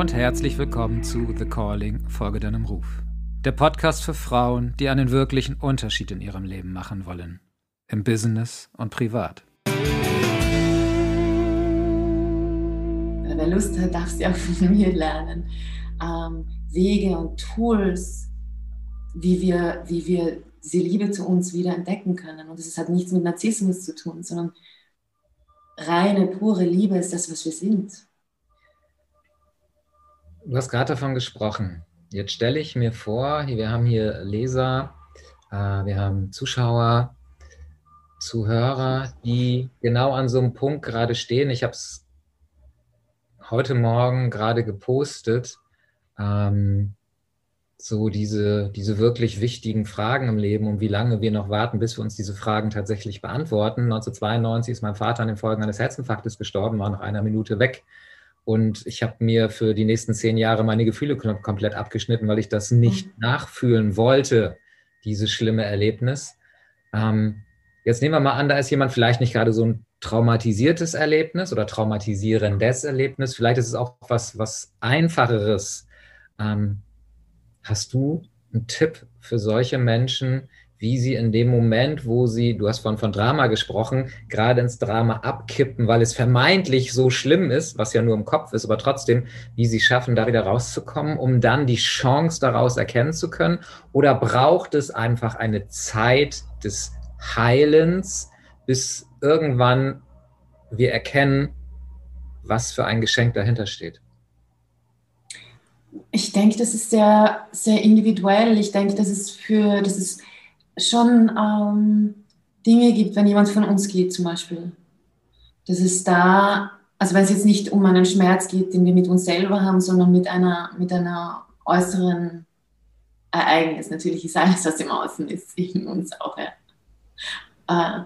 und herzlich willkommen zu The Calling, Folge deinem Ruf. Der Podcast für Frauen, die einen wirklichen Unterschied in ihrem Leben machen wollen. Im Business und privat. Wer Lust hat, darf sie auch von mir lernen. Ähm, Wege und Tools, wie wir, wie wir diese Liebe zu uns wieder entdecken können. Und es hat nichts mit Narzissmus zu tun, sondern reine, pure Liebe ist das, was wir sind. Du hast gerade davon gesprochen. Jetzt stelle ich mir vor, wir haben hier Leser, äh, wir haben Zuschauer, Zuhörer, die genau an so einem Punkt gerade stehen. Ich habe es heute Morgen gerade gepostet. Ähm, so diese, diese wirklich wichtigen Fragen im Leben und wie lange wir noch warten, bis wir uns diese Fragen tatsächlich beantworten. 1992 ist mein Vater an den Folgen eines Herzinfarktes gestorben, war nach einer Minute weg. Und ich habe mir für die nächsten zehn Jahre meine Gefühle komplett abgeschnitten, weil ich das nicht mhm. nachfühlen wollte, dieses schlimme Erlebnis. Ähm, jetzt nehmen wir mal an, da ist jemand vielleicht nicht gerade so ein traumatisiertes Erlebnis oder traumatisierendes Erlebnis. Vielleicht ist es auch was, was Einfacheres. Ähm, hast du einen Tipp für solche Menschen, wie sie in dem Moment, wo sie, du hast von, von Drama gesprochen, gerade ins Drama abkippen, weil es vermeintlich so schlimm ist, was ja nur im Kopf ist, aber trotzdem, wie sie schaffen, da wieder rauszukommen, um dann die Chance daraus erkennen zu können? Oder braucht es einfach eine Zeit des Heilens, bis irgendwann wir erkennen, was für ein Geschenk dahinter steht? Ich denke, das ist sehr, sehr individuell. Ich denke, das ist für, das ist schon ähm, Dinge gibt, wenn jemand von uns geht zum Beispiel. Das ist da, also wenn es jetzt nicht um einen Schmerz geht, den wir mit uns selber haben, sondern mit einer, mit einer äußeren Ereignis. Natürlich ist alles, was im Außen ist, in uns auch. Ja. Äh,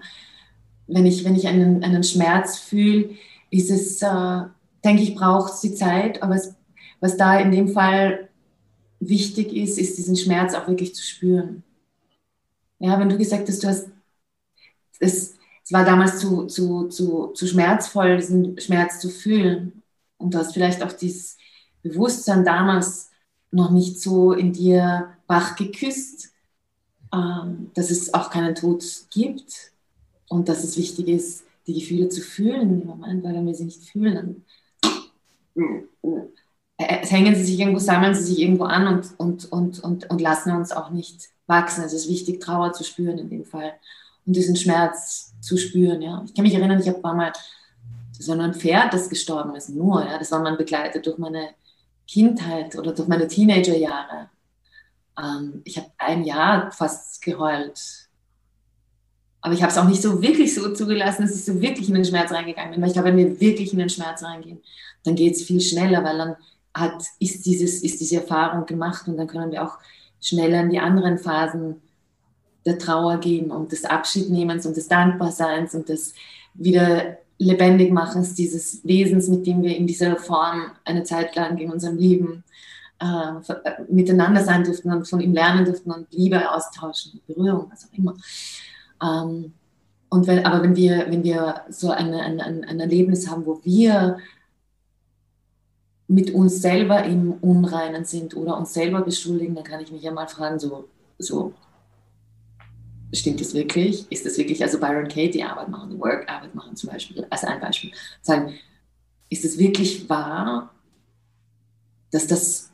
wenn ich, wenn ich einen, einen Schmerz fühle, ist es, äh, denke ich, braucht es die Zeit, aber es, was da in dem Fall wichtig ist, ist diesen Schmerz auch wirklich zu spüren. Ja, wenn du gesagt hast, du hast, es, es war damals zu, zu, zu, zu schmerzvoll, diesen Schmerz zu fühlen. Und du hast vielleicht auch dieses Bewusstsein damals noch nicht so in dir wach geküsst, ähm, dass es auch keinen Tod gibt und dass es wichtig ist, die Gefühle zu fühlen im Moment, weil wenn wir sie nicht fühlen, dann äh, hängen sie sich irgendwo, sammeln sie sich irgendwo an und, und, und, und, und lassen uns auch nicht wachsen. Es ist wichtig, Trauer zu spüren in dem Fall und diesen Schmerz zu spüren. Ja. Ich kann mich erinnern, ich habe mal so ein Pferd, das gestorben ist, nur. Ja. Das war mein Begleiter durch meine Kindheit oder durch meine Teenagerjahre. Ähm, ich habe ein Jahr fast geheult. Aber ich habe es auch nicht so wirklich so zugelassen, dass ich so wirklich in den Schmerz reingegangen bin. Weil ich glaube, wenn wir wirklich in den Schmerz reingehen, dann geht es viel schneller, weil dann hat, ist, dieses, ist diese Erfahrung gemacht und dann können wir auch schneller in die anderen Phasen der Trauer gehen und des Abschiednehmens und des Dankbarseins und des wieder lebendig machens dieses Wesens, mit dem wir in dieser Form eine Zeit lang in unserem Leben äh, miteinander sein durften und von ihm lernen durften und Liebe austauschen, Berührung, was auch immer. Ähm, und wenn, aber wenn wir, wenn wir so eine, ein, ein Erlebnis haben, wo wir mit uns selber im Unreinen sind oder uns selber beschuldigen, dann kann ich mich ja mal fragen, so, so stimmt das wirklich? Ist das wirklich, also Byron Katie Arbeit machen, Work-Arbeit machen zum Beispiel, als ein Beispiel, sagen, ist es wirklich wahr, dass das,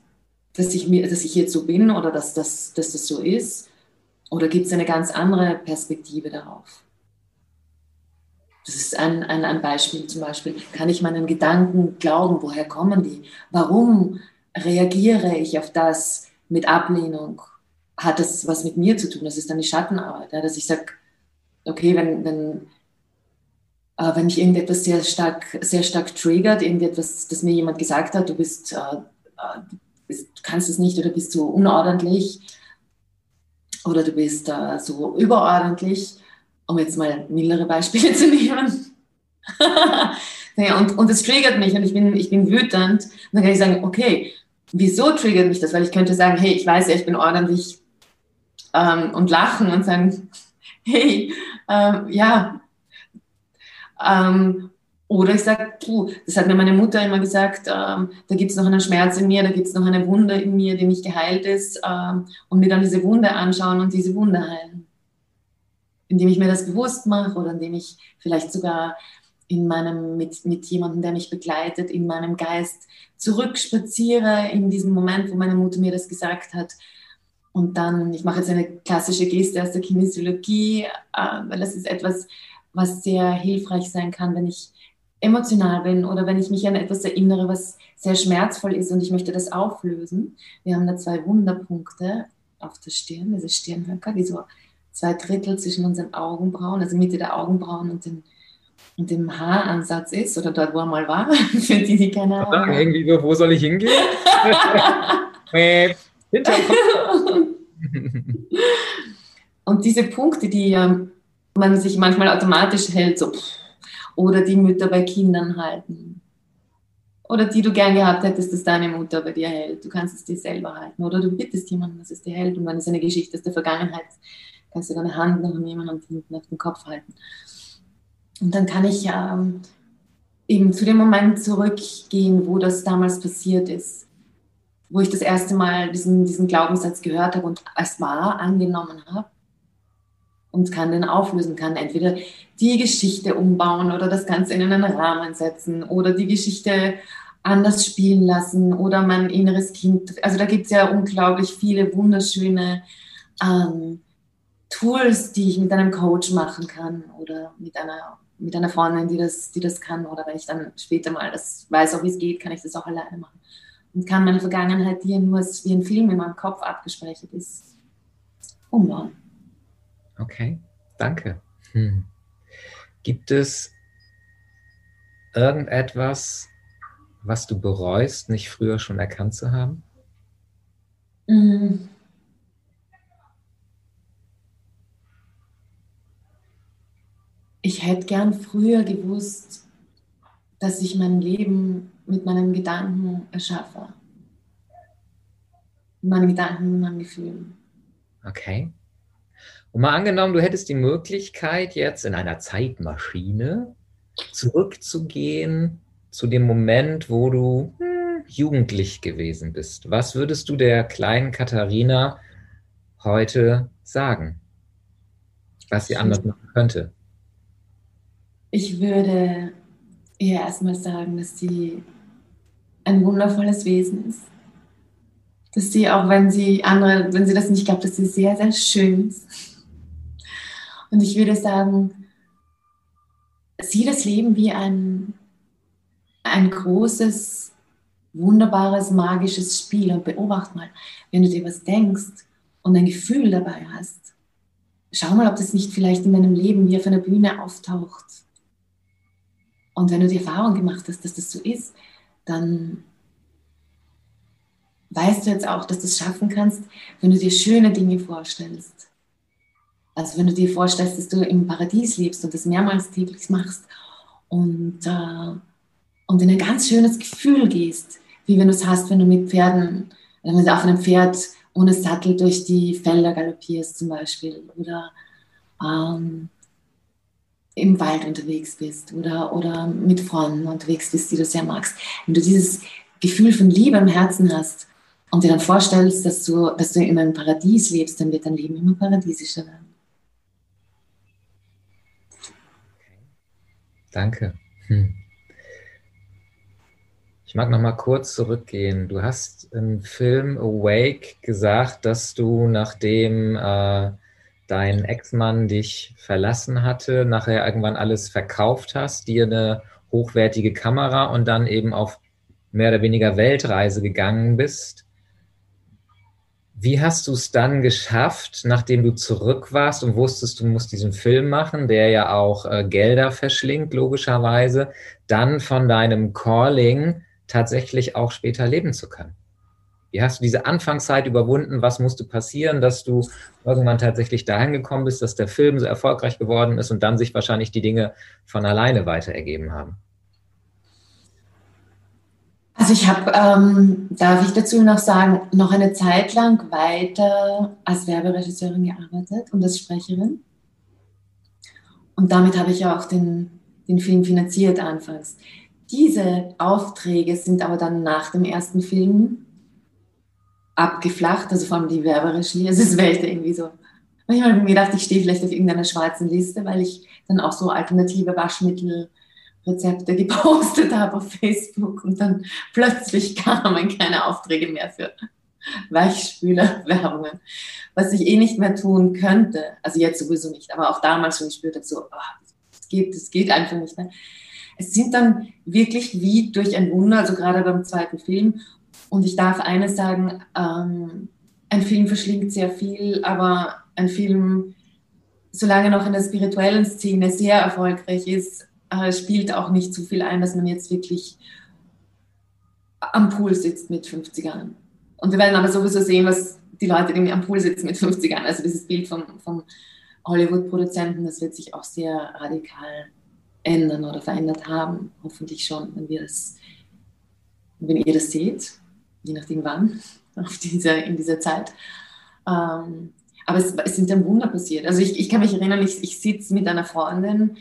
dass ich mir, dass ich jetzt so bin oder dass das, dass das so ist? Oder gibt es eine ganz andere Perspektive darauf? Das ist ein, ein, ein Beispiel zum Beispiel. Kann ich meinen Gedanken glauben? Woher kommen die? Warum reagiere ich auf das mit Ablehnung? Hat das was mit mir zu tun? Das ist dann die Schattenarbeit, ja, dass ich sage, okay, wenn, wenn, äh, wenn mich irgendetwas sehr stark, sehr stark triggert, irgendetwas, das mir jemand gesagt hat, du bist, äh, äh du bist, kannst es nicht oder bist so unordentlich oder du bist äh, so überordentlich, um jetzt mal mildere Beispiele zu nehmen. ja, und, und es triggert mich und ich bin, ich bin wütend. Und dann kann ich sagen, okay, wieso triggert mich das? Weil ich könnte sagen, hey, ich weiß ja, ich bin ordentlich ähm, und lachen und sagen, hey, ähm, ja, ähm, Oder ich sage, das hat mir meine Mutter immer gesagt, ähm, da gibt es noch einen Schmerz in mir, da gibt es noch eine Wunde in mir, die nicht geheilt ist. Ähm, und mir dann diese Wunde anschauen und diese Wunde heilen. Indem ich mir das bewusst mache oder indem ich vielleicht sogar in meinem, mit, mit jemandem, der mich begleitet, in meinem Geist zurückspaziere in diesem Moment, wo meine Mutter mir das gesagt hat. Und dann, ich mache jetzt eine klassische Geste aus der Kinesiologie, äh, weil das ist etwas, was sehr hilfreich sein kann, wenn ich emotional bin oder wenn ich mich an etwas erinnere, was sehr schmerzvoll ist und ich möchte das auflösen. Wir haben da zwei Wunderpunkte auf der Stirn, diese Stirnhöcker, die so zwei Drittel zwischen unseren Augenbrauen, also Mitte der Augenbrauen und, den, und dem Haaransatz ist oder dort, wo er mal war, für die, die keine Ahnung haben. Irgendwie so, wo soll ich hingehen? Hinter Und diese Punkte, die ähm, man sich manchmal automatisch hält, so oder die Mütter bei Kindern halten. Oder die du gern gehabt hättest, dass deine Mutter bei dir hält. Du kannst es dir selber halten. Oder du bittest jemanden, dass es dir hält. Und wenn es eine Geschichte aus der Vergangenheit ist, kannst du deine Hand noch jemandem hinten auf den Kopf halten. Und dann kann ich ähm, eben zu dem Moment zurückgehen, wo das damals passiert ist. Wo ich das erste Mal diesen, diesen Glaubenssatz gehört habe und als wahr angenommen habe und kann den auflösen, kann entweder die Geschichte umbauen oder das Ganze in einen Rahmen setzen oder die Geschichte anders spielen lassen oder mein inneres Kind. Also da gibt es ja unglaublich viele wunderschöne ähm, Tools, die ich mit einem Coach machen kann oder mit einer, mit einer Freundin, die das, die das kann. Oder wenn ich dann später mal das weiß, auch wie es geht, kann ich das auch alleine machen. Und kann meine Vergangenheit, die nur wie ein Film in meinem Kopf abgespeichert ist, umbauen. Okay, danke. Hm. Gibt es irgendetwas, was du bereust, nicht früher schon erkannt zu haben? Mm. Ich hätte gern früher gewusst, dass ich mein Leben mit meinen Gedanken erschaffe. Mit meinen Gedanken und meinen Gefühlen. Okay. Und mal angenommen, du hättest die Möglichkeit, jetzt in einer Zeitmaschine zurückzugehen zu dem Moment, wo du hm, jugendlich gewesen bist. Was würdest du der kleinen Katharina heute sagen, was sie anders machen könnte? Ich würde ihr erstmal sagen, dass sie ein wundervolles Wesen ist. Dass sie, auch wenn sie andere, wenn sie das nicht glaubt, dass sie sehr, sehr schön ist und ich würde sagen, sieh das Leben wie ein, ein großes, wunderbares, magisches Spiel und beobachte mal, wenn du dir was denkst und ein Gefühl dabei hast. Schau mal, ob das nicht vielleicht in deinem Leben wie auf einer Bühne auftaucht. Und wenn du die Erfahrung gemacht hast, dass das so ist, dann weißt du jetzt auch, dass du es schaffen kannst, wenn du dir schöne Dinge vorstellst. Also wenn du dir vorstellst, dass du im Paradies lebst und das mehrmals täglich machst und, äh, und in ein ganz schönes Gefühl gehst, wie wenn du es hast, wenn du mit Pferden, wenn du auf einem Pferd ohne Sattel durch die Felder galoppierst zum Beispiel oder ähm, im Wald unterwegs bist oder, oder mit Freunden unterwegs bist, die du sehr magst. Wenn du dieses Gefühl von Liebe im Herzen hast und dir dann vorstellst, dass du, dass du in einem Paradies lebst, dann wird dein Leben immer paradiesischer werden. Danke. Hm. Ich mag noch mal kurz zurückgehen. Du hast im Film Awake gesagt, dass du, nachdem äh, dein Ex-Mann dich verlassen hatte, nachher irgendwann alles verkauft hast, dir eine hochwertige Kamera und dann eben auf mehr oder weniger Weltreise gegangen bist. Wie hast du es dann geschafft, nachdem du zurück warst und wusstest, du musst diesen Film machen, der ja auch äh, Gelder verschlingt, logischerweise, dann von deinem Calling tatsächlich auch später leben zu können? Wie hast du diese Anfangszeit überwunden? Was musste passieren, dass du irgendwann tatsächlich dahin gekommen bist, dass der Film so erfolgreich geworden ist und dann sich wahrscheinlich die Dinge von alleine weiter ergeben haben? Also ich habe, ähm, darf ich dazu noch sagen, noch eine Zeit lang weiter als Werberegisseurin gearbeitet und als Sprecherin. Und damit habe ich auch den, den Film finanziert anfangs. Diese Aufträge sind aber dann nach dem ersten Film abgeflacht, also vor allem die Werberegie. Also es wäre irgendwie so. Manchmal habe ich mir gedacht, ich stehe vielleicht auf irgendeiner schwarzen Liste, weil ich dann auch so alternative Waschmittelrezepte gepostet habe auf Facebook und dann plötzlich kamen keine Aufträge mehr für Weichspüler-Werbungen, was ich eh nicht mehr tun könnte. Also jetzt sowieso nicht, aber auch damals schon gespürt habe, so, oh, das geht, das geht einfach nicht mehr. Es sind dann wirklich wie durch ein Wunder, also gerade beim zweiten Film. Und ich darf eines sagen, ähm, ein Film verschlingt sehr viel, aber ein Film, solange noch in der spirituellen Szene sehr erfolgreich ist, äh, spielt auch nicht so viel ein, dass man jetzt wirklich am Pool sitzt mit 50 Jahren. Und wir werden aber sowieso sehen, was die Leute, die am Pool sitzen mit 50 Jahren, also dieses Bild vom, vom Hollywood-Produzenten, das wird sich auch sehr radikal ändern oder verändert haben. Hoffentlich schon, wenn wir das, wenn ihr das seht, je nachdem wann, auf dieser, in dieser Zeit. Ähm, aber es, es, sind dann Wunder passiert. Also ich, ich kann mich erinnern, ich, ich sitze mit einer Freundin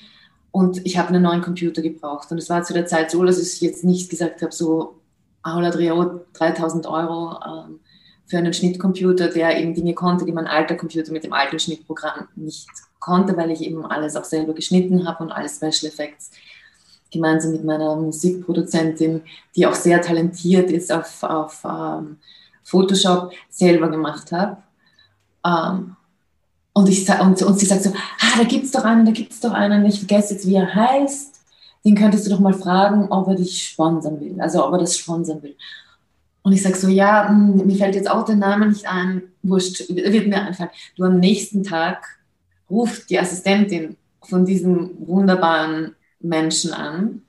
und ich habe einen neuen Computer gebraucht. Und es war zu der Zeit so, dass ich jetzt nicht gesagt habe, so, Aula Drio 3000 Euro ähm, für einen Schnittcomputer, der eben Dinge konnte, die mein alter Computer mit dem alten Schnittprogramm nicht konnte, weil ich eben alles auch selber geschnitten habe und alles Special Effects gemeinsam mit meiner Musikproduzentin, die auch sehr talentiert ist auf, auf ähm, Photoshop, selber gemacht habe. Ähm, und, ich, und, und sie sagt so, ah, da gibt es doch einen, da gibt es doch einen, ich vergesse jetzt, wie er heißt den könntest du doch mal fragen, ob er dich sponsern will, also ob er das sponsern will. Und ich sage so, ja, hm, mir fällt jetzt auch der Name nicht ein, wurscht, wird mir einfallen. Du am nächsten Tag ruft die Assistentin von diesem wunderbaren Menschen an,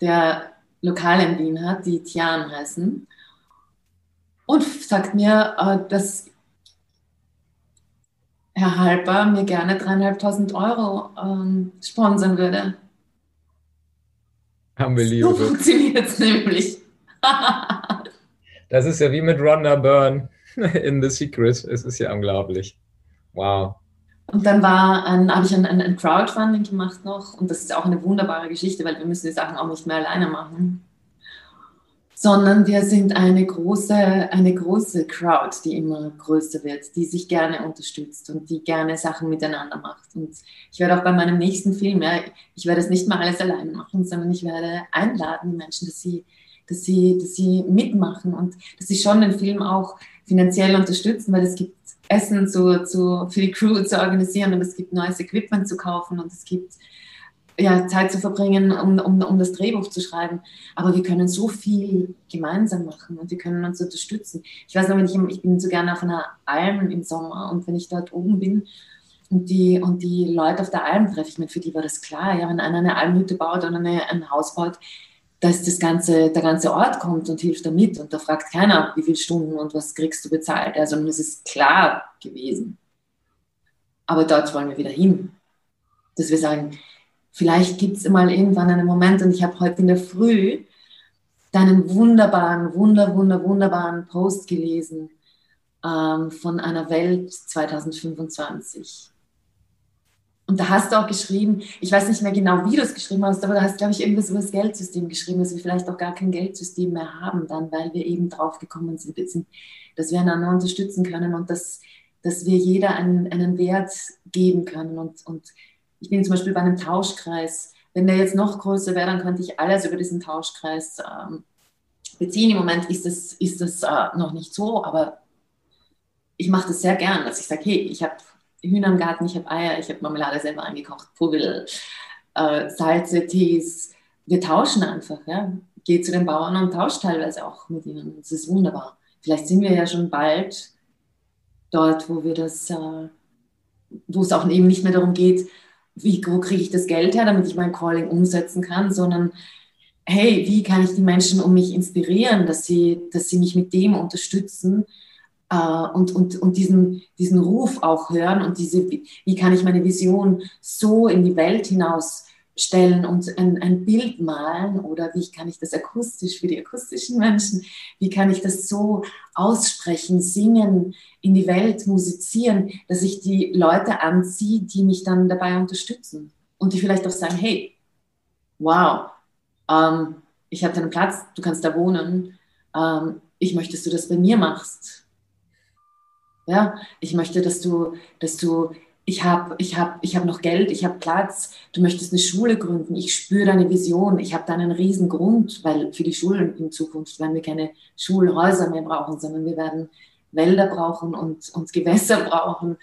der Lokale in Wien hat, die Tian heißen, und sagt mir, äh, dass Herr Halper mir gerne dreieinhalbtausend Euro ähm, sponsern würde. Unbelievable. So funktioniert es nämlich. das ist ja wie mit Rhonda Byrne in The Secret. Es ist ja unglaublich. Wow. Und dann habe ich ein, ein, ein, Crowdfunding gemacht noch. Und das ist auch eine wunderbare Geschichte, weil wir müssen die Sachen auch nicht mehr alleine machen. Sondern wir sind eine große, eine große Crowd, die immer größer wird, die sich gerne unterstützt und die gerne Sachen miteinander macht. Und ich werde auch bei meinem nächsten Film, ja, ich werde es nicht mal alles allein machen, sondern ich werde einladen, die Menschen, dass sie, dass sie, dass sie mitmachen. Und dass sie schon den Film auch finanziell unterstützen, weil es gibt Essen zu, zu, für die Crew zu organisieren und es gibt neues Equipment zu kaufen und es gibt ja, Zeit zu verbringen, um, um, um das Drehbuch zu schreiben. Aber wir können so viel gemeinsam machen und wir können uns unterstützen. Ich weiß noch, wenn ich, ich bin so gerne auf einer Alm im Sommer und wenn ich dort oben bin und die, und die Leute auf der Alm treffe ich mir, für die war das klar. Ja, wenn einer eine Almhütte baut oder eine, ein Haus baut, dass das ganze, der ganze Ort kommt und hilft damit. Und da fragt keiner, wie viele Stunden und was kriegst du bezahlt. Also es ist klar gewesen. Aber dort wollen wir wieder hin. Dass wir sagen, Vielleicht gibt es mal irgendwann einen Moment und ich habe heute in der Früh deinen wunderbaren, wunder, wunder, wunderbaren Post gelesen ähm, von einer Welt 2025. Und da hast du auch geschrieben, ich weiß nicht mehr genau, wie du es geschrieben hast, aber da hast, glaube ich, irgendwas über das Geldsystem geschrieben, dass wir vielleicht auch gar kein Geldsystem mehr haben dann, weil wir eben drauf gekommen sind, dass wir einander unterstützen können und dass, dass wir jeder einen, einen Wert geben können und, und ich bin zum Beispiel bei einem Tauschkreis. Wenn der jetzt noch größer wäre, dann könnte ich alles über diesen Tauschkreis ähm, beziehen. Im Moment ist das, ist das äh, noch nicht so, aber ich mache das sehr gern, dass ich sage, hey, ich habe Hühner im Garten, ich habe Eier, ich habe Marmelade selber eingekocht, Vogel, äh, Salze, Tees. Wir tauschen einfach. Ja? Geh zu den Bauern und tausche teilweise auch mit ihnen. Das ist wunderbar. Vielleicht sind wir ja schon bald dort, wo wir das, äh, wo es auch eben nicht mehr darum geht, wie, wo kriege ich das Geld her, damit ich mein Calling umsetzen kann, sondern hey, wie kann ich die Menschen um mich inspirieren, dass sie, dass sie mich mit dem unterstützen und, und, und diesen, diesen Ruf auch hören und diese, wie kann ich meine Vision so in die Welt hinaus stellen und ein, ein Bild malen oder wie kann ich das akustisch für die akustischen Menschen, wie kann ich das so aussprechen, singen, in die Welt musizieren, dass ich die Leute anziehe, die mich dann dabei unterstützen und die vielleicht auch sagen, hey, wow, ähm, ich habe einen Platz, du kannst da wohnen, ähm, ich möchte, dass du das bei mir machst. Ja, ich möchte, dass du, dass du, ich habe ich hab, ich hab noch Geld, ich habe Platz, du möchtest eine Schule gründen, ich spüre deine Vision, ich habe da einen riesen Grund, weil für die Schulen in Zukunft werden wir keine Schulhäuser mehr brauchen, sondern wir werden Wälder brauchen und, und Gewässer brauchen.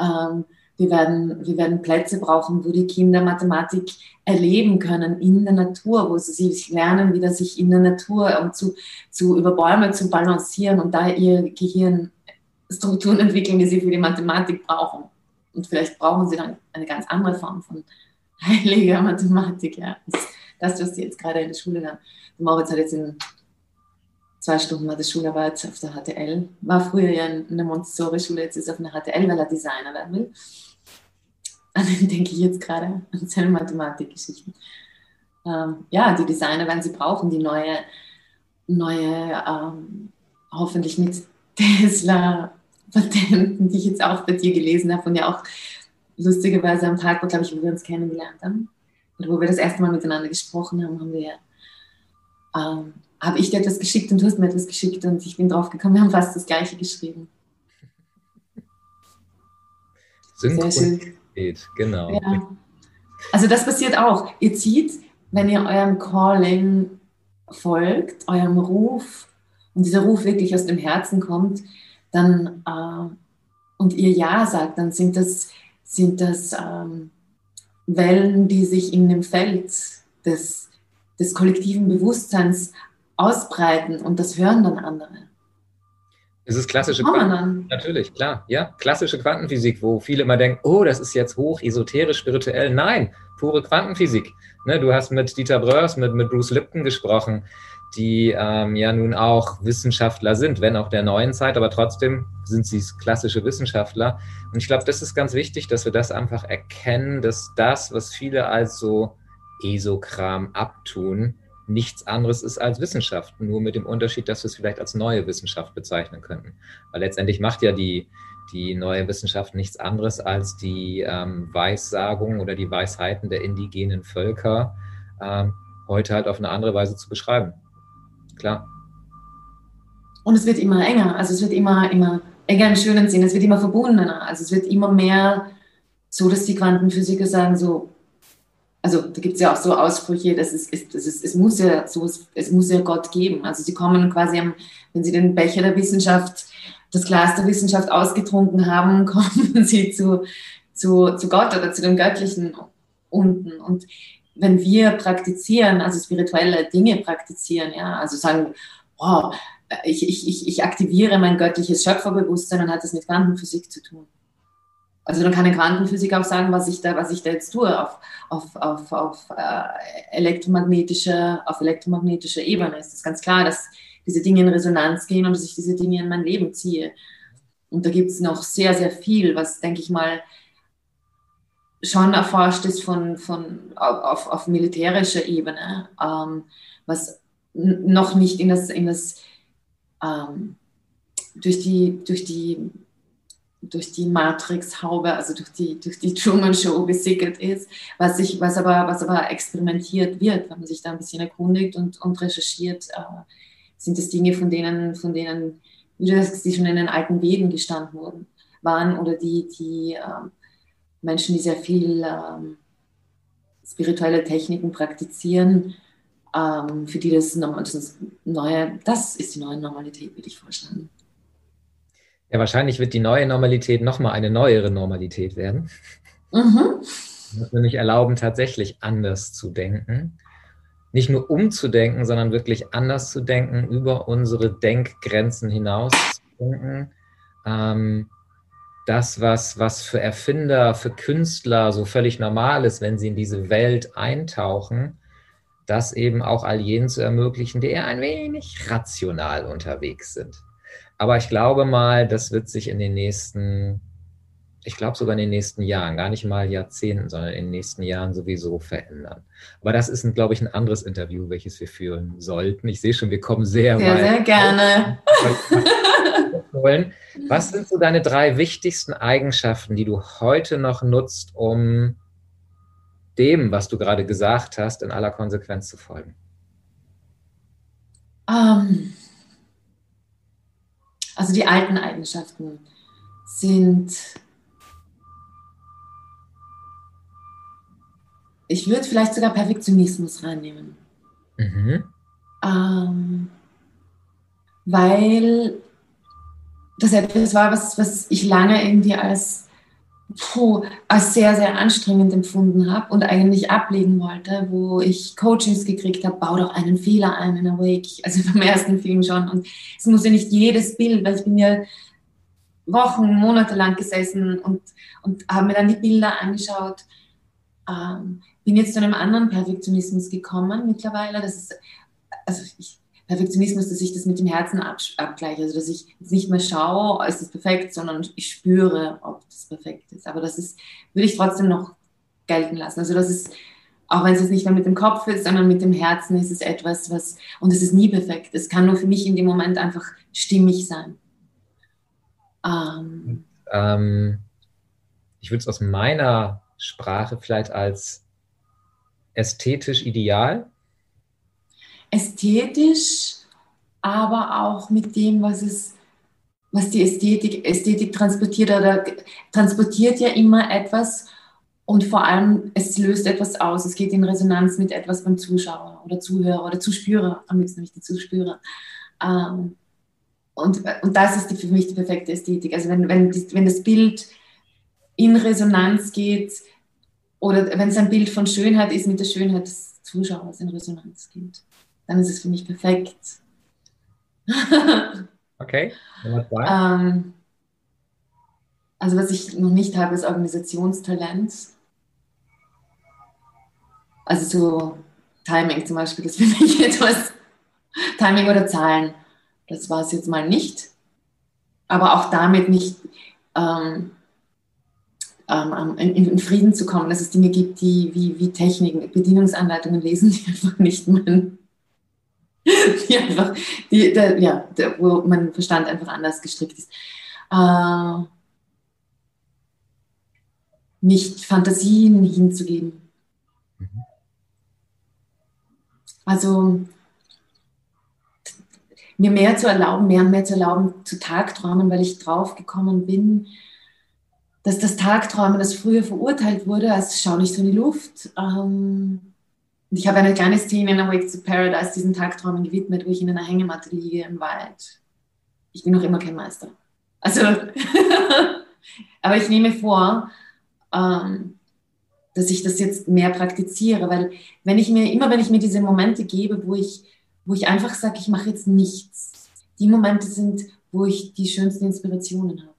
Ähm, wir werden, wir werden Plätze brauchen, wo die Kinder Mathematik erleben können in der Natur, wo sie sich lernen, wieder sich in der Natur um zu, zu über Bäume zu balancieren und da ihr Gehirn Strukturen entwickeln, die sie für die Mathematik brauchen. Und vielleicht brauchen sie dann eine ganz andere Form von heiliger Mathematik. Ja. Das, was sie jetzt gerade in der Schule lernen. Moritz hat jetzt in zwei Stunden war das Schularbeit auf der HTL. War früher ja in der Montessori-Schule, jetzt ist er auf einer HTL, weil er Designer werden will. An den denke ich jetzt gerade, an seine Mathematikgeschichten. Ähm, ja, die Designer werden sie brauchen, die neue, neue ähm, hoffentlich mit Tesla-Patenten, die ich jetzt auch bei dir gelesen habe und ja auch lustigerweise am Tag, wo, glaube ich, wir uns kennengelernt haben, oder wo wir das erste Mal miteinander gesprochen haben, haben wir ähm, habe ich dir etwas geschickt und du hast mir etwas geschickt und ich bin drauf gekommen, wir haben fast das gleiche geschrieben. Synchronität, genau. Ja. Also das passiert auch. Ihr zieht, wenn ihr eurem Calling folgt, eurem Ruf und dieser Ruf wirklich aus dem Herzen kommt, dann äh, und ihr Ja sagt, dann sind das, sind das ähm, Wellen, die sich in dem Feld des, des kollektiven Bewusstseins ausbreiten und das hören dann andere. Es ist klassische Quantenphysik. Natürlich, klar. Ja, klassische Quantenphysik, wo viele immer denken, oh, das ist jetzt hoch esoterisch, spirituell. Nein, pure Quantenphysik. Ne, du hast mit Dieter Bröers, mit, mit Bruce Lipton gesprochen, die ähm, ja nun auch Wissenschaftler sind, wenn auch der neuen Zeit, aber trotzdem sind sie klassische Wissenschaftler. Und ich glaube, das ist ganz wichtig, dass wir das einfach erkennen, dass das, was viele als so Esokram abtun, nichts anderes ist als Wissenschaft, nur mit dem Unterschied, dass wir es vielleicht als neue Wissenschaft bezeichnen könnten. Weil letztendlich macht ja die, die neue Wissenschaft nichts anderes als die ähm, Weissagung oder die Weisheiten der indigenen Völker ähm, heute halt auf eine andere Weise zu beschreiben. Klar. Und es wird immer enger, also es wird immer, immer enger im schönen Sinn, es wird immer verbundener, also es wird immer mehr so, dass die Quantenphysiker sagen so, also da gibt es ja auch so Aussprüche, dass es, es, es, es, muss ja so, es muss ja Gott geben. Also sie kommen quasi, am, wenn sie den Becher der Wissenschaft, das Glas der Wissenschaft ausgetrunken haben, kommen sie zu, zu, zu Gott oder zu dem Göttlichen unten. Und wenn wir praktizieren, also spirituelle Dinge praktizieren, ja, also sagen, wow, ich, ich, ich aktiviere mein göttliches Schöpferbewusstsein, dann hat das mit Quantenphysik zu tun. Also dann kann ein Quantenphysiker auch sagen, was ich da, was ich da jetzt tue auf, auf, auf, auf, äh, elektromagnetischer, auf elektromagnetischer Ebene. Es ist ganz klar, dass diese Dinge in Resonanz gehen und dass ich diese Dinge in mein Leben ziehe. Und da gibt es noch sehr, sehr viel, was, denke ich mal, schon erforscht ist von, von, auf, auf militärischer Ebene, ähm, was noch nicht in das, in das ähm, durch, die, durch die durch die Matrix-Haube, also durch die, durch die Truman-Show gesickert ist, was, ich, was, aber, was aber experimentiert wird, wenn man sich da ein bisschen erkundigt und, und recherchiert, äh, sind das Dinge, von denen, von denen, wie du sagst, die schon in den alten Veden gestanden wurden, waren oder die, die äh, Menschen, die sehr viel äh, spirituelle Techniken praktizieren, ähm, für die das, das, neue, das ist die neue Normalität, würde ich vorschlagen. Ja, wahrscheinlich wird die neue Normalität nochmal eine neuere Normalität werden. Mhm. Das nämlich erlauben, tatsächlich anders zu denken. Nicht nur umzudenken, sondern wirklich anders zu denken, über unsere Denkgrenzen hinaus zu denken. Ähm, das, was, was für Erfinder, für Künstler so völlig normal ist, wenn sie in diese Welt eintauchen, das eben auch all jenen zu ermöglichen, die eher ein wenig rational unterwegs sind. Aber ich glaube mal, das wird sich in den nächsten, ich glaube sogar in den nächsten Jahren, gar nicht mal Jahrzehnten, sondern in den nächsten Jahren sowieso verändern. Aber das ist, ein, glaube ich, ein anderes Interview, welches wir führen sollten. Ich sehe schon, wir kommen sehr, sehr weit. Sehr, sehr gerne. Was sind so deine drei wichtigsten Eigenschaften, die du heute noch nutzt, um dem, was du gerade gesagt hast, in aller Konsequenz zu folgen? Ähm, also die alten Eigenschaften sind, ich würde vielleicht sogar Perfektionismus reinnehmen. Mhm. Ähm, weil das etwas war, was, was ich lange irgendwie als, puh, als sehr, sehr anstrengend empfunden habe und eigentlich ablegen wollte, wo ich Coachings gekriegt habe, bau doch einen Fehler ein in Awake, also beim ersten Film schon. Und es muss ja nicht jedes Bild, weil ich bin ja Wochen, Monate lang gesessen und, und habe mir dann die Bilder angeschaut. Ähm, bin jetzt zu einem anderen Perfektionismus gekommen mittlerweile. Das ist, also ich, Perfektionismus, dass ich das mit dem Herzen abgleiche. Also dass ich nicht mehr schaue, ist das perfekt, sondern ich spüre, ob das perfekt ist. Aber das ist, würde ich trotzdem noch gelten lassen. Also das ist, auch wenn es jetzt nicht mehr mit dem Kopf ist, sondern mit dem Herzen ist es etwas, was, und es ist nie perfekt. Es kann nur für mich in dem Moment einfach stimmig sein. Ähm, ähm, ich würde es aus meiner Sprache vielleicht als ästhetisch ideal ästhetisch, aber auch mit dem, was es, was die Ästhetik, Ästhetik transportiert oder transportiert ja immer etwas und vor allem es löst etwas aus. Es geht in Resonanz mit etwas beim Zuschauer oder Zuhörer oder Zuspürer, am liebsten nicht die Zuspürer. Ähm, und, und das ist die, für mich die perfekte Ästhetik. Also wenn, wenn, wenn das Bild in Resonanz geht oder wenn es ein Bild von Schönheit ist mit der Schönheit des Zuschauers in Resonanz geht dann ist es für mich perfekt. okay. Ähm, also was ich noch nicht habe, ist Organisationstalent. Also so Timing zum Beispiel, das finde ich etwas. Timing oder Zahlen, das war es jetzt mal nicht. Aber auch damit nicht ähm, ähm, in, in, Frieden zu kommen, dass es Dinge gibt, die wie, wie Techniken, Bedienungsanleitungen lesen, die einfach nicht mein, die einfach, die, der, ja, der, wo mein Verstand einfach anders gestrickt ist. Äh, nicht Fantasien hinzugeben. Mhm. Also mir mehr zu erlauben, mehr und mehr zu erlauben, zu Tagträumen, weil ich drauf gekommen bin, dass das Tagträumen, das früher verurteilt wurde, als schau nicht so in die Luft, ähm, und ich habe eine kleine Szene in Awake to Paradise diesen Tagträumen gewidmet, wo ich in einer Hängematte liege im Wald. Ich bin noch immer kein Meister. Also, aber ich nehme vor, ähm, dass ich das jetzt mehr praktiziere, weil wenn ich mir, immer wenn ich mir diese Momente gebe, wo ich, wo ich einfach sage, ich mache jetzt nichts, die Momente sind, wo ich die schönsten Inspirationen habe.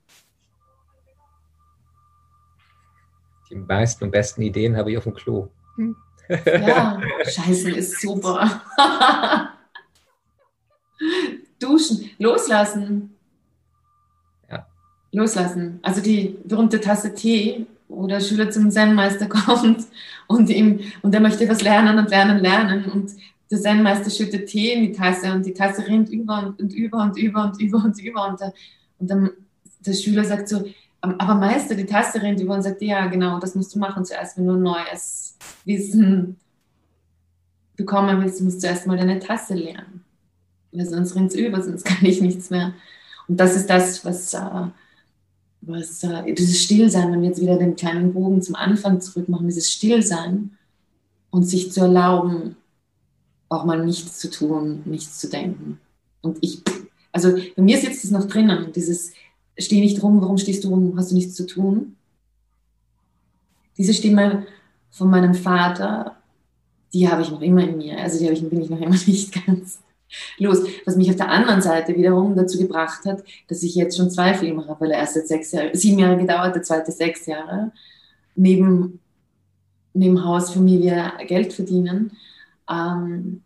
Die meisten und besten Ideen habe ich auf dem Klo. Hm. Ja, Scheißen ist super. Duschen, loslassen. Ja. Loslassen. Also die berühmte Tasse Tee, wo der Schüler zum Zen-Meister kommt und, ihm, und er möchte was lernen und lernen, lernen. Und der Zen-Meister schüttet Tee in die Tasse und die Tasse rinnt über und, und über und über und über und über. Und, der, und dann der Schüler sagt so, aber Meister, die Tasse rennt über und sagt, ja, genau, das musst du machen zuerst, wenn du ein neues Wissen bekommen willst, musst du zuerst mal deine Tasse lernen. Weil sonst rennt es über, sonst kann ich nichts mehr. Und das ist das, was, äh, was äh, dieses Stillsein, wenn wir jetzt wieder den kleinen Bogen zum Anfang zurück machen, dieses Stillsein und sich zu erlauben, auch mal nichts zu tun, nichts zu denken. Und ich, also bei mir sitzt es noch drinnen, dieses steh nicht rum, warum stehst du rum, hast du nichts zu tun? Diese Stimme von meinem Vater, die habe ich noch immer in mir. Also die ich, bin ich noch immer nicht ganz los. Was mich auf der anderen Seite wiederum dazu gebracht hat, dass ich jetzt schon zwei Filme habe, weil der erste sechs Jahre, sieben Jahre gedauert, der zweite sechs Jahre, neben, neben Haus, Familie Geld verdienen. Ähm,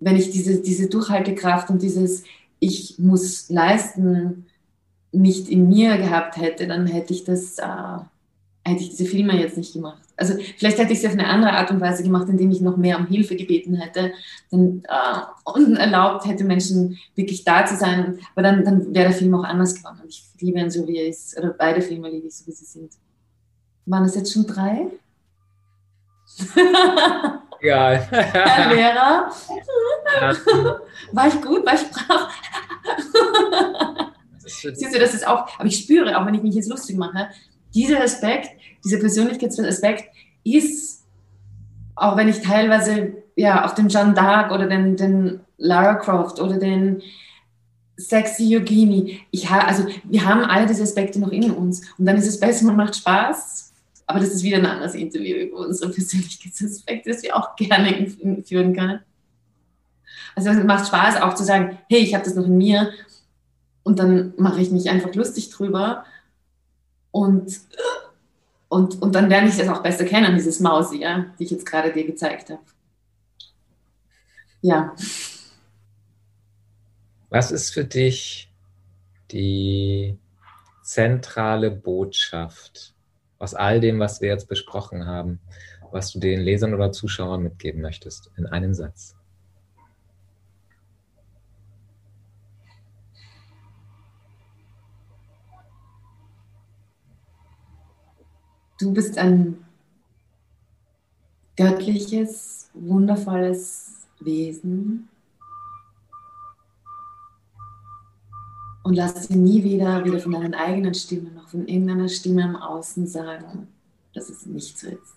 wenn ich diese, diese Durchhaltekraft und dieses Ich muss leisten, nicht in mir gehabt hätte, dann hätte ich das, äh, hätte ich diese Filme jetzt nicht gemacht. Also vielleicht hätte ich es auf eine andere Art und Weise gemacht, indem ich noch mehr um Hilfe gebeten hätte dann, äh, und erlaubt hätte, Menschen wirklich da zu sein. Aber dann, dann wäre der Film auch anders geworden. Ich liebe ihn so, wie er ist. Oder beide Filme liebe ich so, wie sie sind. Waren das jetzt schon drei? Egal. Herr Lehrer. War ich gut? War ich brav? Siehst du, das ist auch, aber ich spüre, auch wenn ich mich jetzt lustig mache, dieser Aspekt, dieser Persönlichkeitsaspekt ist, auch wenn ich teilweise ja auch den Jeanne d'Arc oder den, den Lara Croft oder den sexy Yogini, ich ha, also wir haben alle diese Aspekte noch in uns und dann ist es besser, man macht Spaß, aber das ist wieder ein anderes Interview über unsere Persönlichkeitsaspekte, das wir auch gerne führen können. Also es macht Spaß auch zu sagen, hey, ich habe das noch in mir und dann mache ich mich einfach lustig drüber und, und, und dann lerne ich das auch besser kennen, dieses Mausi, ja, die ich jetzt gerade dir gezeigt habe. Ja. Was ist für dich die zentrale Botschaft aus all dem, was wir jetzt besprochen haben, was du den Lesern oder Zuschauern mitgeben möchtest, in einem Satz? Du bist ein göttliches, wundervolles Wesen. Und lass dir nie wieder, weder von deinen eigenen Stimmen noch von irgendeiner Stimme im Außen sagen, dass es nicht so ist.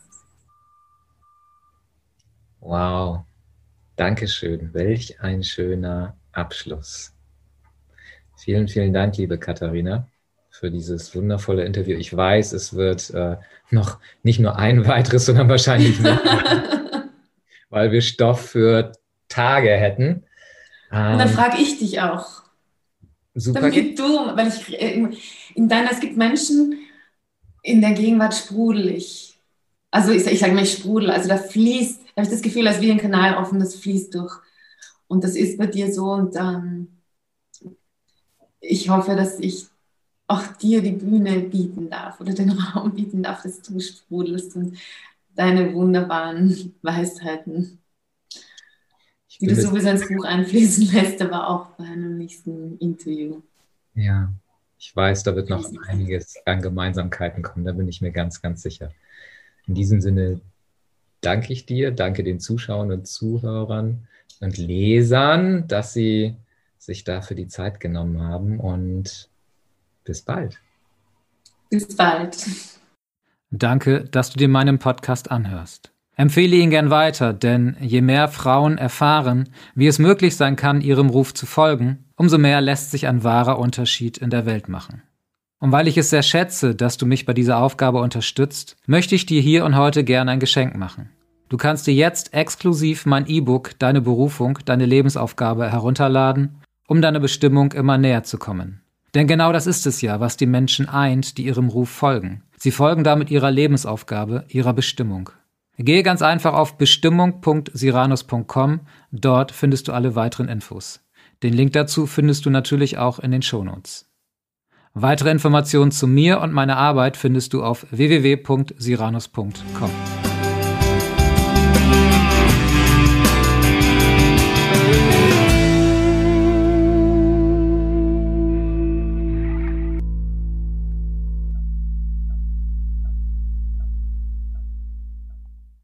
Wow, Dankeschön. Welch ein schöner Abschluss. Vielen, vielen Dank, liebe Katharina für dieses wundervolle Interview. Ich weiß, es wird äh, noch nicht nur ein weiteres, sondern wahrscheinlich mehr, weil wir Stoff für Tage hätten. Ähm, Und dann frage ich dich auch. Super. Damit du, weil ich äh, in deiner, es gibt Menschen, in der Gegenwart sprudel ich. Also ich, ich sage mal, ich sprudel. Also da fließt, da habe ich das Gefühl, als wie ein Kanal offen, das fließt durch. Und das ist bei dir so. Und ähm, ich hoffe, dass ich auch dir die Bühne bieten darf oder den Raum bieten darf, dass du sprudelst und deine wunderbaren Weisheiten, die du sowieso ins Buch einfließen lässt, aber auch bei einem nächsten Interview. Ja, ich weiß, da wird noch einiges an Gemeinsamkeiten kommen, da bin ich mir ganz, ganz sicher. In diesem Sinne danke ich dir, danke den Zuschauern und Zuhörern und Lesern, dass sie sich dafür die Zeit genommen haben und bis bald. Bis bald. Danke, dass du dir meinen Podcast anhörst. Empfehle ihn gern weiter, denn je mehr Frauen erfahren, wie es möglich sein kann, ihrem Ruf zu folgen, umso mehr lässt sich ein wahrer Unterschied in der Welt machen. Und weil ich es sehr schätze, dass du mich bei dieser Aufgabe unterstützt, möchte ich dir hier und heute gern ein Geschenk machen. Du kannst dir jetzt exklusiv mein E-Book Deine Berufung, deine Lebensaufgabe herunterladen, um deiner Bestimmung immer näher zu kommen. Denn genau das ist es ja, was die Menschen eint, die ihrem Ruf folgen. Sie folgen damit ihrer Lebensaufgabe, ihrer Bestimmung. Gehe ganz einfach auf bestimmung.siranus.com, dort findest du alle weiteren Infos. Den Link dazu findest du natürlich auch in den Shownotes. Weitere Informationen zu mir und meiner Arbeit findest du auf www.siranus.com.